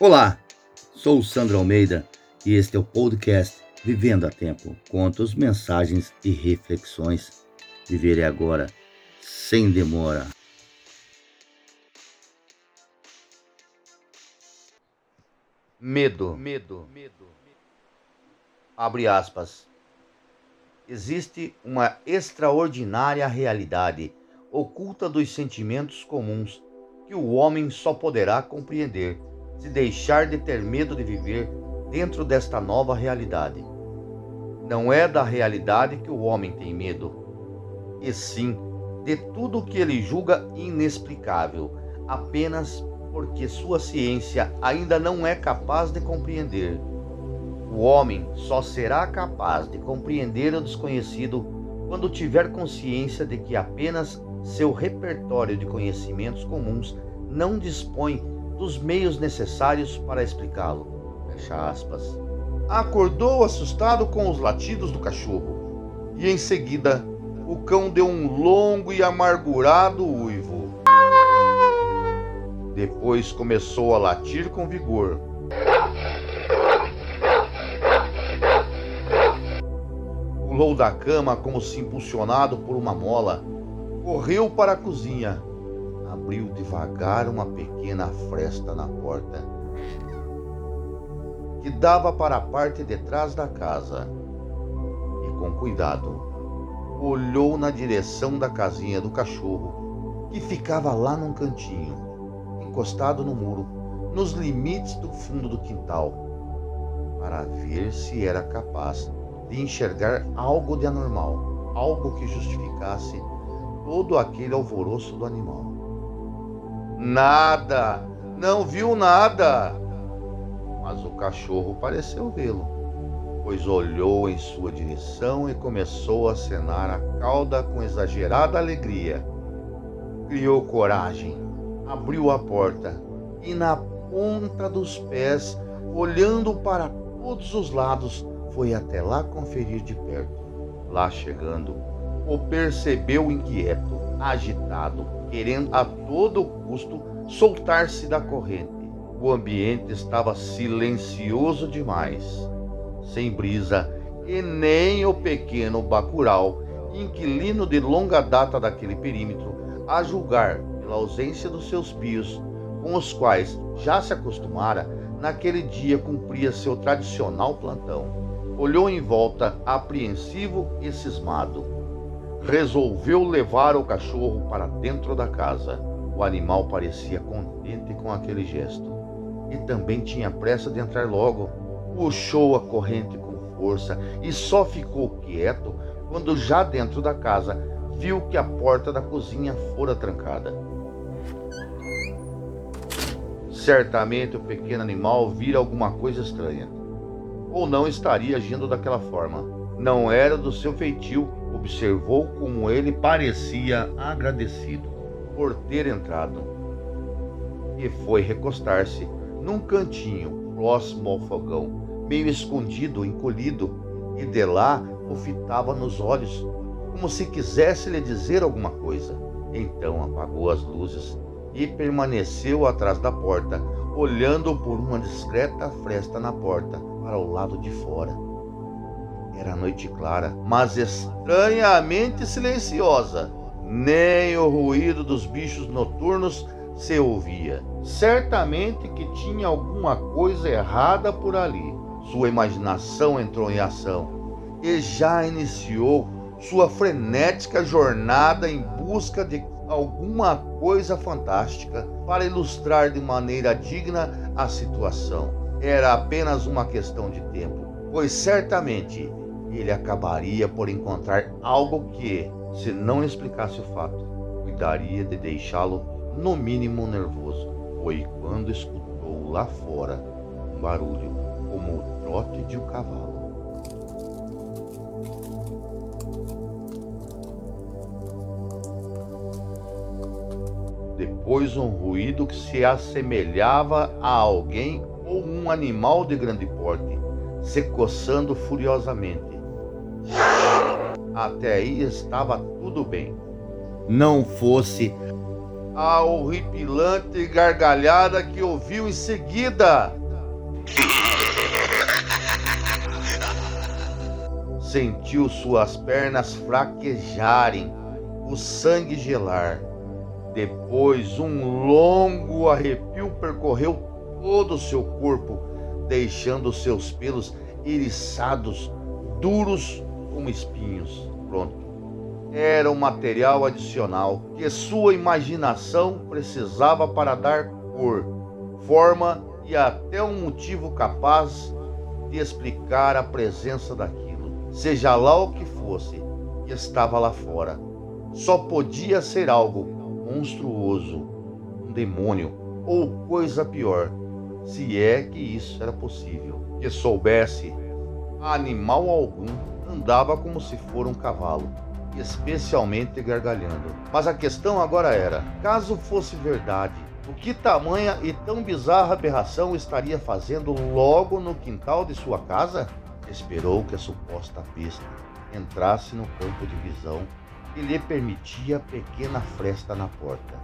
Olá, sou o Sandro Almeida e este é o podcast Vivendo a Tempo. Contos, mensagens e reflexões. Viverei agora sem demora. Medo. Medo. Abre aspas. Existe uma extraordinária realidade oculta dos sentimentos comuns que o homem só poderá compreender se deixar de ter medo de viver dentro desta nova realidade. Não é da realidade que o homem tem medo, e sim de tudo que ele julga inexplicável, apenas porque sua ciência ainda não é capaz de compreender. O homem só será capaz de compreender o desconhecido quando tiver consciência de que apenas seu repertório de conhecimentos comuns não dispõe dos meios necessários para explicá-lo. Fecha aspas. Acordou assustado com os latidos do cachorro e em seguida o cão deu um longo e amargurado uivo. Depois começou a latir com vigor. Pulou da cama como se impulsionado por uma mola, correu para a cozinha abriu devagar uma pequena fresta na porta que dava para a parte de trás da casa e, com cuidado, olhou na direção da casinha do cachorro que ficava lá num cantinho, encostado no muro, nos limites do fundo do quintal, para ver se era capaz de enxergar algo de anormal, algo que justificasse todo aquele alvoroço do animal. Nada, não viu nada. Mas o cachorro pareceu vê-lo, pois olhou em sua direção e começou a acenar a cauda com exagerada alegria. Criou coragem, abriu a porta e, na ponta dos pés, olhando para todos os lados, foi até lá conferir de perto. Lá chegando, o percebeu inquieto, agitado, querendo a todo custo soltar-se da corrente. O ambiente estava silencioso demais, sem brisa e nem o pequeno bacural, inquilino de longa data daquele perímetro, a julgar pela ausência dos seus pios, com os quais já se acostumara, naquele dia cumpria seu tradicional plantão. Olhou em volta, apreensivo e cismado resolveu levar o cachorro para dentro da casa. O animal parecia contente com aquele gesto e também tinha pressa de entrar logo. Puxou a corrente com força e só ficou quieto quando, já dentro da casa, viu que a porta da cozinha fora trancada. Certamente o pequeno animal vira alguma coisa estranha, ou não estaria agindo daquela forma. Não era do seu feitio observou como ele parecia agradecido por ter entrado e foi recostar-se num cantinho próximo ao fogão, meio escondido, encolhido, e de lá o fitava nos olhos, como se quisesse lhe dizer alguma coisa. Então apagou as luzes e permaneceu atrás da porta, olhando por uma discreta fresta na porta para o lado de fora. Era noite clara, mas estranhamente silenciosa. Nem o ruído dos bichos noturnos se ouvia. Certamente que tinha alguma coisa errada por ali. Sua imaginação entrou em ação e já iniciou sua frenética jornada em busca de alguma coisa fantástica para ilustrar de maneira digna a situação. Era apenas uma questão de tempo, pois certamente ele acabaria por encontrar algo que, se não explicasse o fato, cuidaria de deixá-lo no mínimo nervoso. Foi quando escutou lá fora um barulho como o trote de um cavalo. Depois um ruído que se assemelhava a alguém ou um animal de grande porte, se coçando furiosamente. Até aí estava tudo bem. Não fosse a horripilante gargalhada que ouviu em seguida. Sentiu suas pernas fraquejarem, o sangue gelar. Depois, um longo arrepio percorreu todo o seu corpo, deixando seus pelos eriçados, duros como espinhos. Pronto. Era um material adicional que sua imaginação precisava para dar cor, forma e até um motivo capaz de explicar a presença daquilo, seja lá o que fosse, que estava lá fora. Só podia ser algo monstruoso, um demônio ou coisa pior, se é que isso era possível. Que soubesse, animal algum andava como se for um cavalo, especialmente gargalhando. Mas a questão agora era: caso fosse verdade, o que tamanha e tão bizarra aberração estaria fazendo logo no quintal de sua casa? Esperou que a suposta besta entrasse no campo de visão e lhe permitia pequena fresta na porta.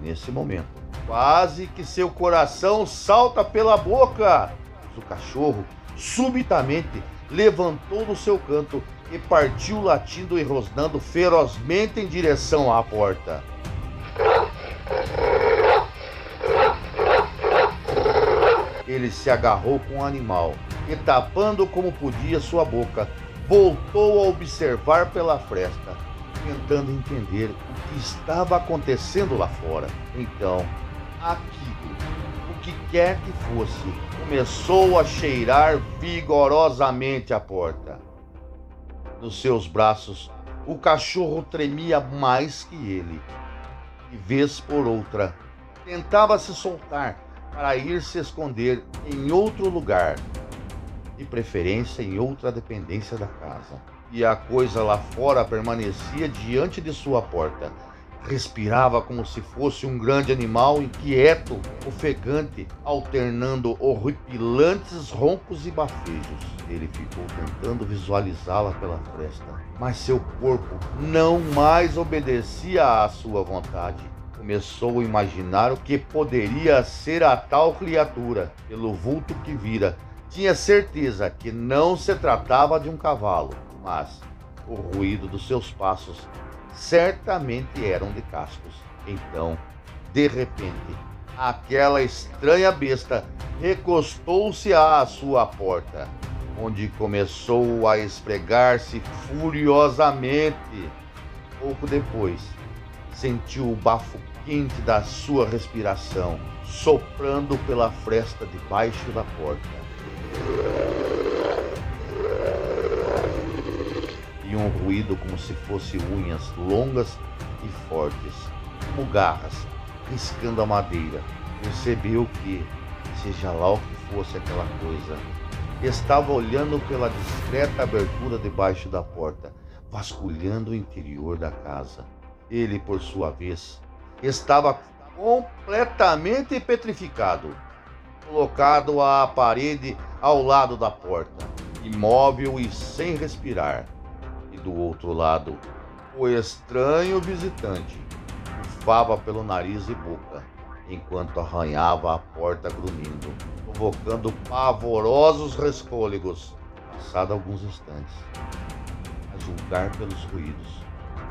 Nesse momento, quase que seu coração salta pela boca. O cachorro subitamente levantou do seu canto e partiu latindo e rosnando ferozmente em direção à porta. Ele se agarrou com o animal e, tapando como podia sua boca, voltou a observar pela fresta, tentando entender o que estava acontecendo lá fora. Então, aquilo, que quer que fosse, começou a cheirar vigorosamente a porta. Nos seus braços, o cachorro tremia mais que ele. E vez por outra, tentava se soltar para ir se esconder em outro lugar, de preferência em outra dependência da casa. E a coisa lá fora permanecia diante de sua porta. Respirava como se fosse um grande animal inquieto, ofegante, alternando horripilantes roncos e bafejos. Ele ficou tentando visualizá-la pela fresta, mas seu corpo não mais obedecia à sua vontade começou a imaginar o que poderia ser a tal criatura, pelo vulto que vira. Tinha certeza que não se tratava de um cavalo, mas o ruído dos seus passos certamente eram de cascos. Então, de repente, aquela estranha besta recostou-se à sua porta, onde começou a esfregar-se furiosamente. Pouco depois, sentiu o bafo quente da sua respiração soprando pela fresta debaixo da porta. Um ruído como se fosse unhas longas e fortes, como garras, riscando a madeira. Percebeu que, seja lá o que fosse aquela coisa, estava olhando pela discreta abertura debaixo da porta, vasculhando o interior da casa. Ele, por sua vez, estava completamente petrificado, colocado à parede ao lado da porta, imóvel e sem respirar. Do outro lado, o estranho visitante bufava pelo nariz e boca, enquanto arranhava a porta grunhindo, provocando pavorosos rescôlegos. Passado alguns instantes, a julgar pelos ruídos,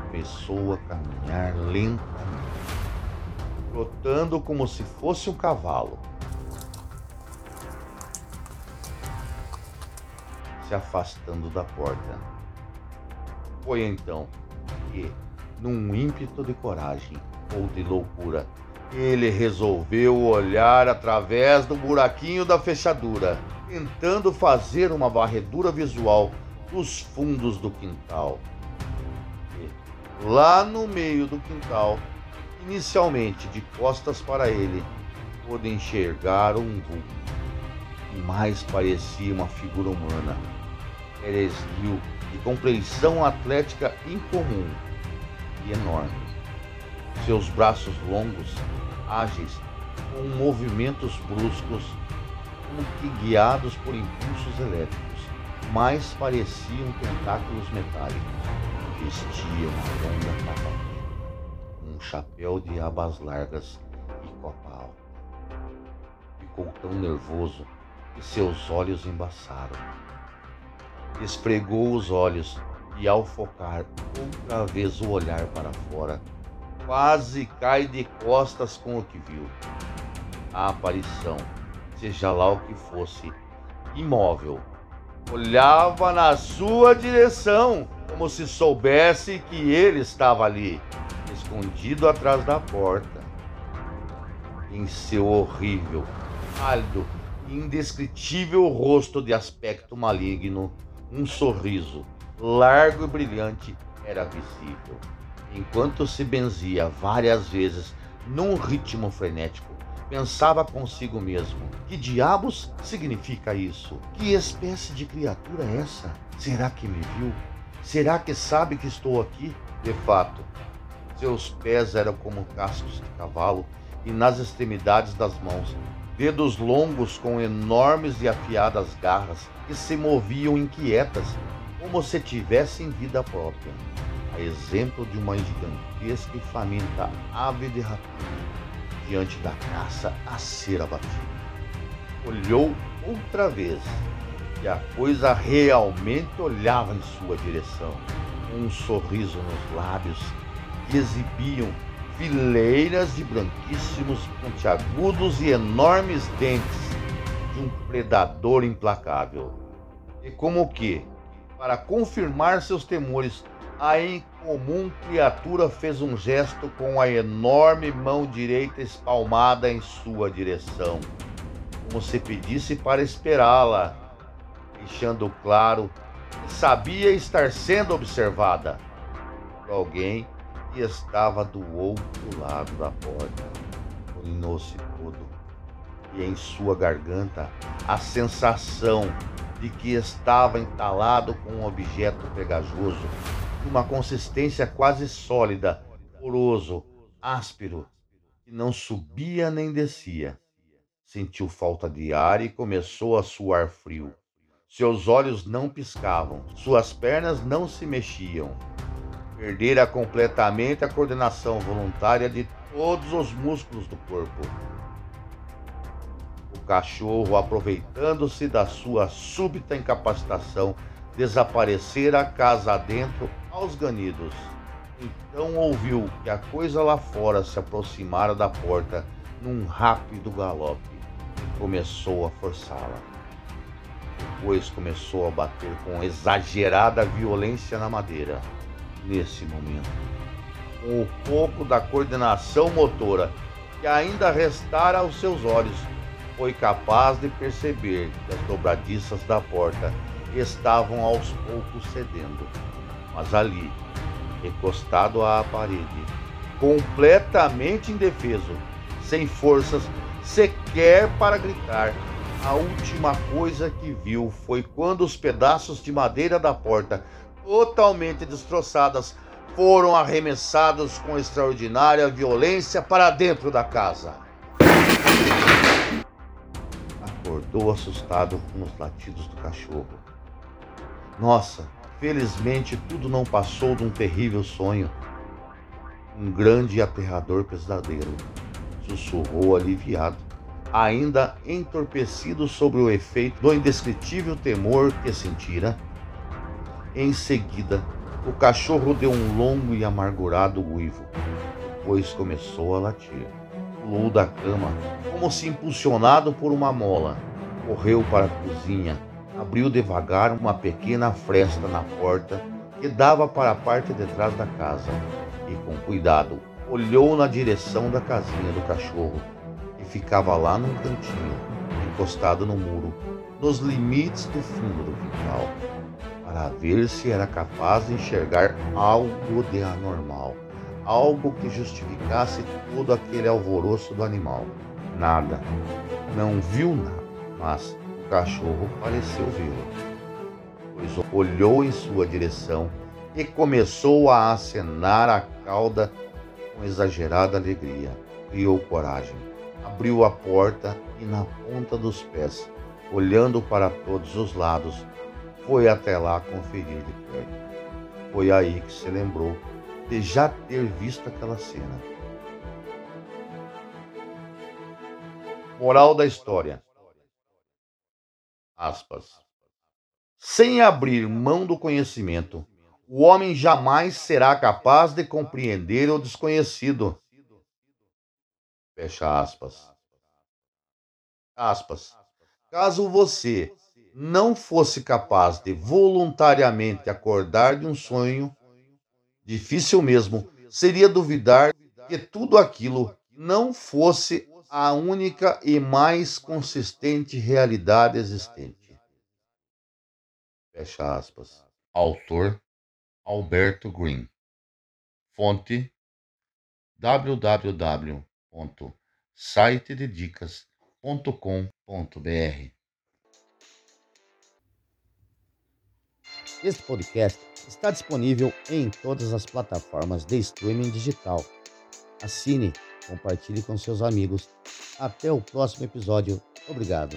começou a caminhar lentamente, trotando como se fosse um cavalo. Se afastando da porta. Foi então que, num ímpeto de coragem ou de loucura, ele resolveu olhar através do buraquinho da fechadura, tentando fazer uma varredura visual dos fundos do quintal. Lá no meio do quintal, inicialmente de costas para ele, pôde enxergar um vulto que mais parecia uma figura humana. Esguio, de compleição atlética incomum e enorme. Seus braços longos, ágeis, com movimentos bruscos, como que guiados por impulsos elétricos, mais pareciam tentáculos metálicos vestia uma longa capa um um chapéu de abas largas e copa alta. Ficou tão nervoso que seus olhos embaçaram. Esfregou os olhos e, ao focar outra vez o olhar para fora, quase cai de costas com o que viu. A aparição, seja lá o que fosse, imóvel, olhava na sua direção, como se soubesse que ele estava ali, escondido atrás da porta. Em seu horrível, pálido indescritível rosto de aspecto maligno, um sorriso largo e brilhante era visível, enquanto se benzia várias vezes num ritmo frenético Pensava consigo mesmo: que diabos significa isso? Que espécie de criatura é essa? Será que me viu? Será que sabe que estou aqui? De fato, seus pés eram como cascos de cavalo e nas extremidades das mãos, dedos longos com enormes e afiadas garras que se moviam inquietas, como se tivessem vida própria, a exemplo de uma gigantesca e faminta ave de rapina diante da caça a ser abatida. Olhou outra vez e a coisa realmente olhava em sua direção, com um sorriso nos lábios que exibiam fileiras de branquíssimos, pontiagudos e enormes dentes de um predador implacável. E como que, para confirmar seus temores, a incomum criatura fez um gesto com a enorme mão direita espalmada em sua direção, como se pedisse para esperá-la, deixando claro que sabia estar sendo observada por alguém que estava do outro lado da porta. Inclinou-se todo e em sua garganta a sensação de que estava entalado com um objeto pegajoso uma consistência quase sólida, poroso, áspero, que não subia nem descia. Sentiu falta de ar e começou a suar frio. Seus olhos não piscavam, suas pernas não se mexiam. Perdera completamente a coordenação voluntária de todos os músculos do corpo. O cachorro, aproveitando-se da sua súbita incapacitação, desaparecera casa adentro aos ganidos. Então ouviu que a coisa lá fora se aproximara da porta num rápido galope e começou a forçá-la. Depois começou a bater com exagerada violência na madeira. Nesse momento, com o pouco da coordenação motora que ainda restara aos seus olhos, foi capaz de perceber que as dobradiças da porta estavam aos poucos cedendo mas ali, encostado à parede, completamente indefeso, sem forças sequer para gritar. A última coisa que viu foi quando os pedaços de madeira da porta, totalmente destroçadas, foram arremessados com extraordinária violência para dentro da casa. Acordou assustado com os latidos do cachorro. Nossa, Felizmente, tudo não passou de um terrível sonho. Um grande e aterrador pesadelo. Sussurrou aliviado, ainda entorpecido sobre o efeito do indescritível temor que sentira. Em seguida, o cachorro deu um longo e amargurado uivo, depois começou a latir. Pulou da cama, como se impulsionado por uma mola, correu para a cozinha abriu devagar uma pequena fresta na porta que dava para a parte de trás da casa e, com cuidado, olhou na direção da casinha do cachorro, que ficava lá num cantinho, encostado no muro, nos limites do fundo do quintal, para ver se era capaz de enxergar algo de anormal, algo que justificasse todo aquele alvoroço do animal. Nada. Não viu nada, mas o cachorro pareceu vê-lo, pois olhou em sua direção e começou a acenar a cauda com exagerada alegria. Criou coragem, abriu a porta e, na ponta dos pés, olhando para todos os lados, foi até lá conferir de perto. Foi aí que se lembrou de já ter visto aquela cena. Moral da história. Aspas. Sem abrir mão do conhecimento, o homem jamais será capaz de compreender o desconhecido. Fecha aspas. Aspas. Caso você não fosse capaz de voluntariamente acordar de um sonho, difícil mesmo seria duvidar que tudo aquilo não fosse a única e mais consistente realidade existente. Fecha aspas. Autor Alberto Green. Fonte www.sitededicas.com.br Este podcast está disponível em todas as plataformas de streaming digital. Assine, compartilhe com seus amigos. Até o próximo episódio. Obrigado.